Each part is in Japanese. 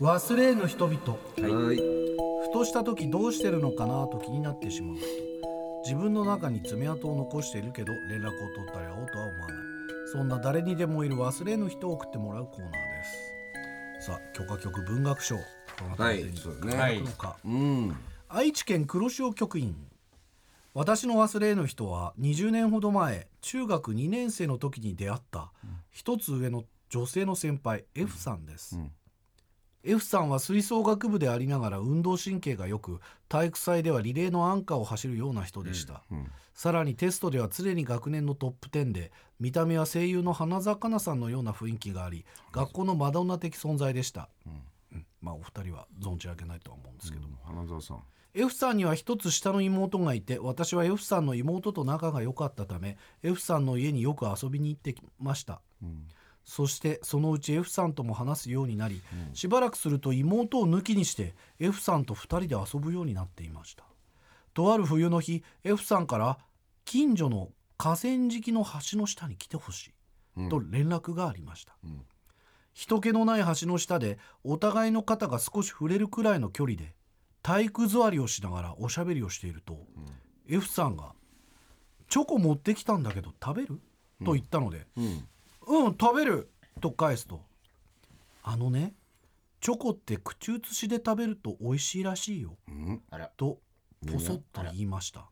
忘れぬ人々。はい。ふとした時どうしてるのかなと気になってしまう人自分の中に爪痕を残しているけど連絡を取ったり会おうとは思わない。そんな誰にでもいる忘れぬ人を送ってもらうコーナーです。さあ許可局文学賞。どなたに輝くのか、うん。愛知県黒潮局員。私の忘れぬ人は20年ほど前中学2年生の時に出会った一つ上の女性の先輩 F さんです、うん F さんは吹奏楽部でありながら運動神経が良く体育祭ではリレーのアンカーを走るような人でした、うんさらにテストでは常に学年のトップ10で見た目は声優の花澤香菜さんのような雰囲気があり学校のマドンナ的存在でした、うん。まあお二人は存じ上げないとは思うんですけども、花澤さん。F さんには一つ下の妹がいて私は F さんの妹と仲が良かったため F さんの家によく遊びに行ってきました、そしてそのうち F さんとも話すようになり、しばらくすると妹を抜きにして F さんと2人で遊ぶようになっていました。とある冬の日 F さんから近所の河川敷の橋の下に来てほしいと連絡がありました、人気のない橋の下でお互いの肩が少し触れるくらいの距離で体育座りをしながらおしゃべりをしていると、F さんが「チョコ持ってきたんだけど食べる?」と言ったのでうん「うん、食べる!」と返すと「あのねチョコって口移しで食べると美味しいらしいよ。うん。あら」とポソッと言いました。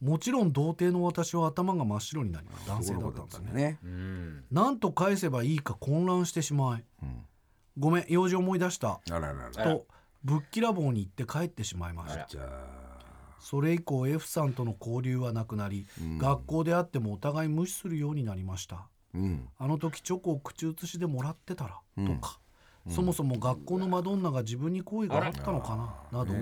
もちろん童貞の私は頭が真っ白になり男性だったんですね。ね。うん。なんと返せばいいか混乱してしまい。うん。ごめん用事思い出した。あららら。とぶっきらぼうに行って帰ってしまいました。あら。じゃあ。それ以降 F さんとの交流はなくなり、うん。学校であってもお互い無視するようになりましたうん。あの時チョコを口移しでもらってたら、うん。とか、そもそも学校のマドンナが自分に好意があったのかななど、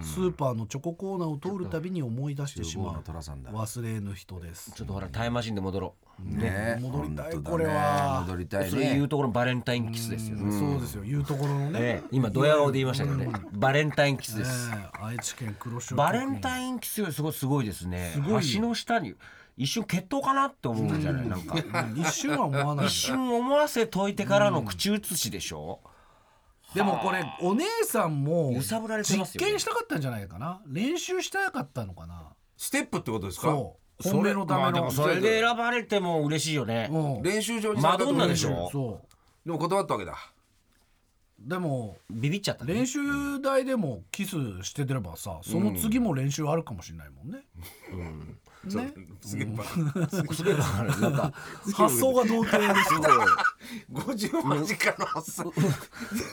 スーパーのチョココーナーを通るたびに思い出してし15のまう。寅さん。だ忘れぬ人です。ちょっとほらタイムマシンで戻ろう。ね。戻りたいこれは。戻りたいそれ言うねところのバレンタインキスですよ。ねそうですよ。言うところのね。ね今ドヤ顔で言いましたけどね。バレンタインキスです。愛知県黒潮バレンタイインキスよりすごいすごいですね。すごいよ。橋の下に一瞬決闘かなって思うんじゃない？なんか。ン 一瞬は思わない一瞬思わせといてからの口移しでしょ？でもこれお姉さんも揺さぶられてますよ。ね実験したかったんじゃないかな？練習したかったのかな？ステップってことですか？そう。本命のための。まあでもそれで。選ばれても嬉しいよね。うん。練習場にマドンナでしょ？そでも断ったわけだ。うでもビビっちゃったね。練習台でもキスしててればさその次も練習あるかもしれないもんね,、ね？すげえバすげえなんか 発想が童貞ですすごい50万時間の発想。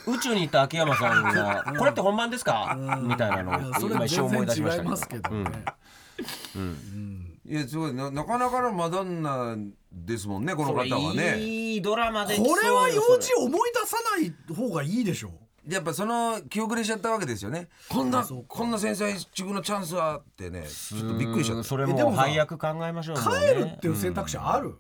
宇宙に行った秋山さんが「これって本番ですか?」みたいなのを今一瞬思い出しました全然違いますけどね、いやすごい。ななかなかのマドンナですもんねこの方はね。いいドラマできこれは幼それ児思い出さない方がいいでしょ。やっぱその気遅れしちゃったわけですよね。こんなこんな繊細中のチャンスはってね。ちょっとびっくりしちゃった。うんそれも配役考えましょう帰るっていう選択肢ある、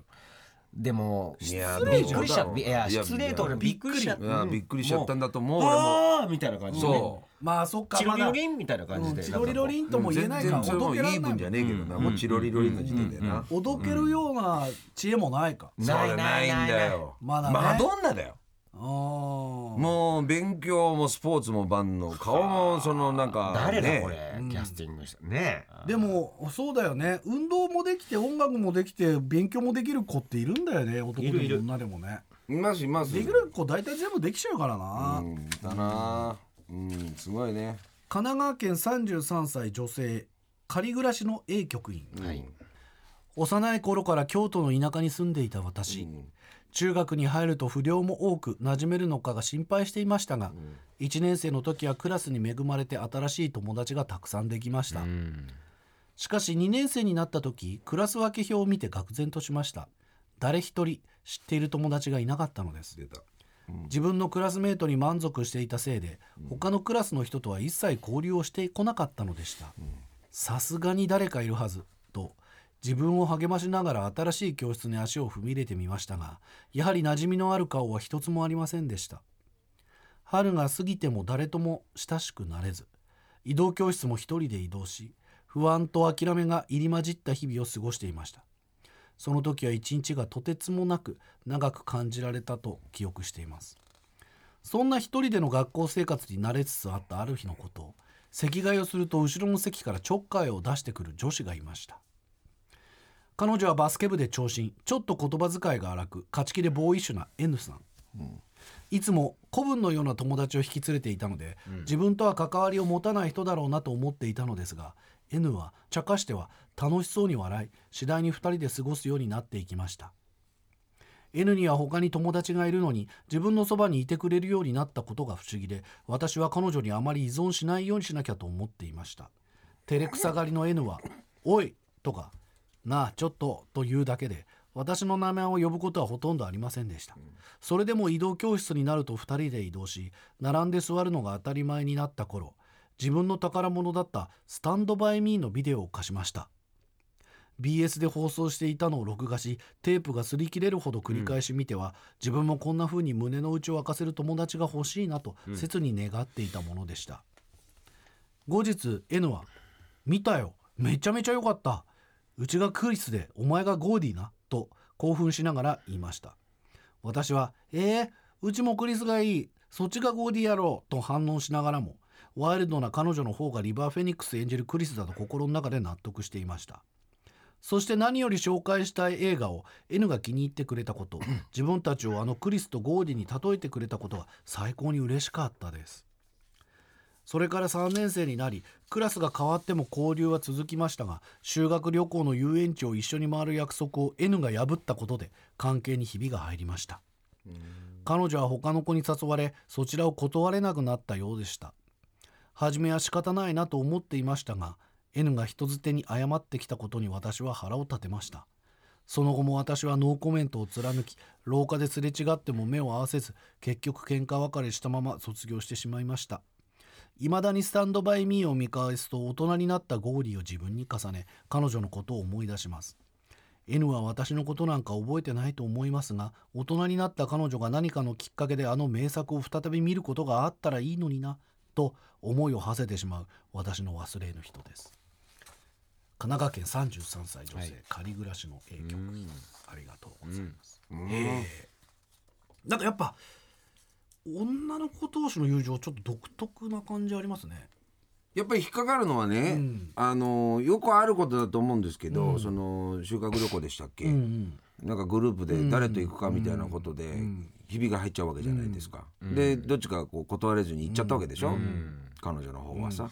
でもいやびっくりしちゃどう。だろういやいや失礼と俺びっくりしちゃっいやびっくりしちゃったんだと思う。た俺も。あーみたいな感じそまあそっか。チロリロまリンみたいな感じで。だ。チロリロリンとも言えないか。ら全然それもおどけらいい分じゃねえけどな。もうチロリロリンの時点でな。おどけるような知恵もないか、そうだないんだよ。まだね。マドンナだよもう勉強もスポーツも万能。顔もそのなんかね誰だこれキャスティングしたねでもそうだよね。運動もできて音楽もできて勉強もできる子っているんだよね。男でも女でもね。いますいます。できる子大体全部できちゃうからな、うん。だな。うん。すごいね。神奈川県33歳女性仮暮らしの A 局員、はい幼い頃から京都の田舎に住んでいた私、中学に入ると不良も多く馴染めるのかが心配していましたが、1年生の時はクラスに恵まれて新しい友達がたくさんできました、うんしかし2年生になった時クラス分け表を見て愕然としました。誰一人知っている友達がいなかったのです。自分のクラスメートに満足していたせいで他のクラスの人とは一切交流をしてこなかったのでした。さすがに誰かいるはず。と自分を励ましながら新しい教室に足を踏み入れてみましたがやはり馴染みのある顔は一つもありませんでした。春が過ぎても誰とも親しくなれず移動教室も一人で移動し不安と諦めが入り混じった日々を過ごしていました。その時は一日がとてつもなく長く感じられたと記憶しています。そんな一人での学校生活に慣れつつあったある日のこと席替えをすると後ろの席からちょっかいを出してくる女子がいました。彼女はバスケ部で長身。ちょっと言葉遣いが荒く勝ち気でボーイッシュな N さん、いつも子分のような友達を引き連れていたので、自分とは関わりを持たない人だろうなと思っていたのですが N は茶化しては楽しそうに笑い次第に2人で過ごすようになっていきました。N には他に友達がいるのに自分のそばにいてくれるようになったことが不思議で私は彼女にあまり依存しないようにしなきゃと思っていました。照れくさがりの N は「おい!」とか「なあちょっと」というだけで私の名前を呼ぶことはほとんどありませんでした。それでも移動教室になると2人で移動し並んで座るのが当たり前になった頃自分の宝物だった「スタンドバイミーのビデオを貸しました。BS で放送していたのを録画しテープが擦り切れるほど繰り返し見ては、自分もこんな風に胸の内を明かせる友達が欲しいなと切に願っていたものでした、後日 N は「見たよ。めちゃめちゃ良かったうちがクリスでお前がゴーディな」と興奮しながら言いました。私は「えー、うちもクリスがいいそっちがゴーディやろう」と反応しながらもワイルドな彼女の方がリバー・フェニックス演じるクリスだと心の中で納得していました。そして何より紹介したい映画を N が気に入ってくれたこと自分たちをあのクリスとゴーディに例えてくれたことが最高に嬉しかったです。それから3年生になりクラスが変わっても交流は続きましたが修学旅行の遊園地を一緒に回る約束を N が破ったことで関係にひびが入りました。彼女は他の子に誘われそちらを断れなくなったようでした。初めは仕方ないなと思っていましたが N が人づてに謝ってきたことに私は腹を立てました。その後も私はノーコメントを貫き廊下ですれ違っても目を合わせず結局喧嘩別れしたまま卒業してしまいました未だにスタンドバイミーを見返すと大人になったゴーリーを自分に重ね彼女のことを思い出します。N は私のことなんか覚えてないと思いますが大人になった彼女が何かのきっかけであの名作を再び見ることがあったらいいのになと思いを馳せてしまう私の忘れぬ人です。神奈川県33歳女性、仮暮らしの A 曲。ありがとうございます、ええ。なんかやっぱ女の子同士の友情ちょっと独特な感じありますね。やっぱり引っかかるのはね、うん。あのよくあることだと思うんですけど、その修学旅行でしたっけ、うんうん。なんかグループで誰と行くかみたいなことでひびが入っちゃうわけじゃないですか、でどっちかこう断れずに行っちゃったわけでしょ、彼女の方はさ、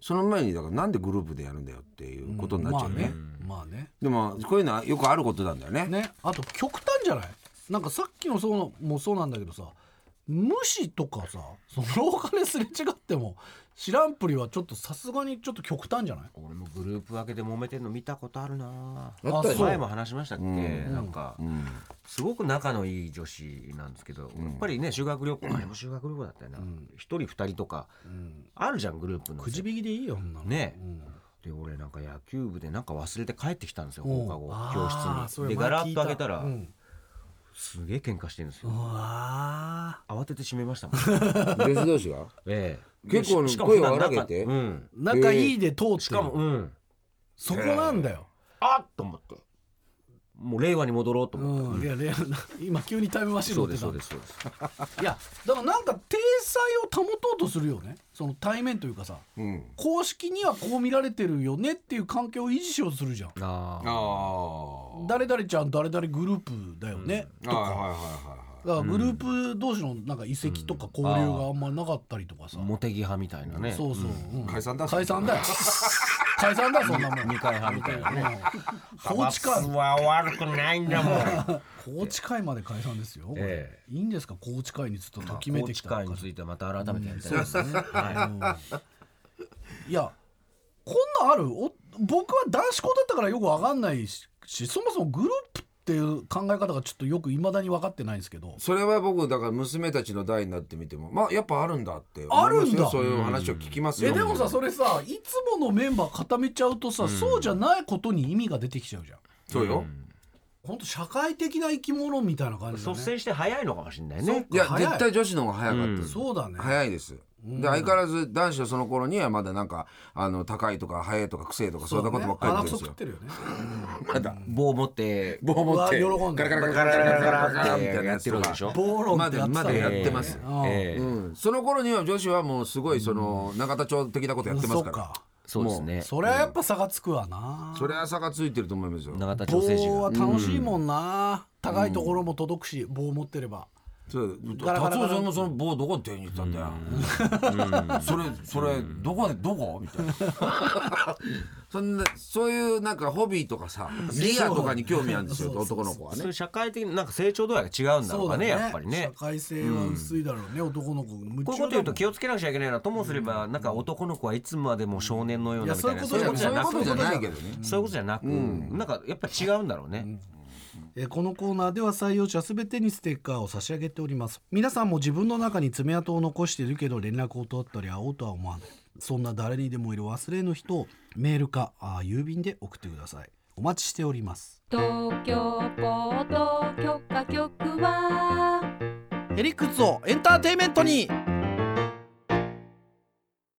その前にだからなんでグループでやるんだよっていうことになっちゃうね,、まあねまあね。でもこういうのはよくあることなんだよね。ね。あと極端じゃない？なんかさっきのそうのもそうなんだけどさ無視とかさその廊下ですれ違っても知らんぷりはちょっとさすがにちょっと極端じゃない？俺もグループ分けで揉めてんの見たことあるな。あったよ。前も話しましたっけ、ん。なんか、うん。すごく仲のいい女子なんですけど、やっぱりね修学旅行あれも修学旅行だったよな。一、人二人とか、あるじゃんグループのくじ引きでいいよそんなのね。うん。で俺なんか野球部でなんか忘れて帰ってきたんですようん放課後あ教室に。でガラッと開けたら、うんすげえ喧嘩してるんですよ。うわ慌てて閉めましたもん。女子同士が？ええ。結構ししかも声を荒げて？うん。ー仲いいで通ってるしかもうん。そこなんだよ、あっと思ってもう令和に戻ろうと思って、うん、いやレ今急にタイムマシン乗ってた。そうですそうですそうです。いやだからなんか体裁を保とうとするよね。その対面というかさ。うん。公式にはこう見られてるよねっていう関係を維持しようとするじゃん。あああ誰々ちゃん誰々グループだよね、とか、はいはいはいはいだからグループ同士のなんか移籍とか交流があんまりなかったりとかさ、あ茂木派みたいなね。そうそう、うん。解散だ。解散だよ 解散だよそんなもん。二階派みたいなね。高知会。は悪くないんだもん。高知会まで解散ですよ、これ。えいいんですか？高知会にずっとときめいてきた高知会についてまた改めてやりたいですね、はい。いやこんなんある？お僕は男子校だったからよくわかんないしそもそもグループっていう考え方がちょっとよくいまだに分かってないんですけど。それは僕だから娘たちの代になってみてもまあやっぱあるんだってあるんだ。そういう話を聞きますよえでもさそれさいつものメンバー固めちゃうとさ、そうじゃないことに意味が出てきちゃうじゃん。そうよ本当社会的な生き物みたいな感じだね。率先して早いのかもしれないね。いや早い。絶対女子の方が早かった。そうだね。早いです。で相変わらず男子はその頃にはまだなんかあの高いとか速いとかくせえとかそんなことばっかり言ってるんですよ。鼻くそ食ってるよね。まだ。棒持って。棒を持って。うわ喜んでガラガラガラガラガラガラガラみたいなやってやつとかるでしょ暴論まってやってたねだまだやってますうんええうん、その頃には女子はもうすごいその永田町的なことやってますからそうですね。それはやっぱ差がつくわな。それは差がついてると思いますよ。永田町政治棒はが楽しいもんな。高いところも届くし棒持ってればそうガラガラガラ。達夫さんもその棒どこで手に入れたんだよ。それそれどこでどこ？みたいな。そんなそういうなんかホビーとかさギアとかに興味あるんですよそうそう男の子はね。そういう社会的ななんか成長度合いが違うんだろそうかね。やっぱりね。社会性は薄いだろうね男の子。夢こういうこと言うと気ををつけなくちゃいけないなともすれば、なんか男の子はいつまでも少年のようなみたいな。そういうことそういうことじゃないくけどね。そういうことじゃなく、なんかやっぱ違うんだろうね、えーこのコーナーでは採用者すべてにステッカーを差し上げております。皆さんも自分の中に爪痕を残しているけど連絡を取ったり会おうとは思わない。そんな誰にでもいる忘れの人をメールかあー郵便で送ってください。お待ちしております。東京ポート許可局はヘリクツをエンターテインメントに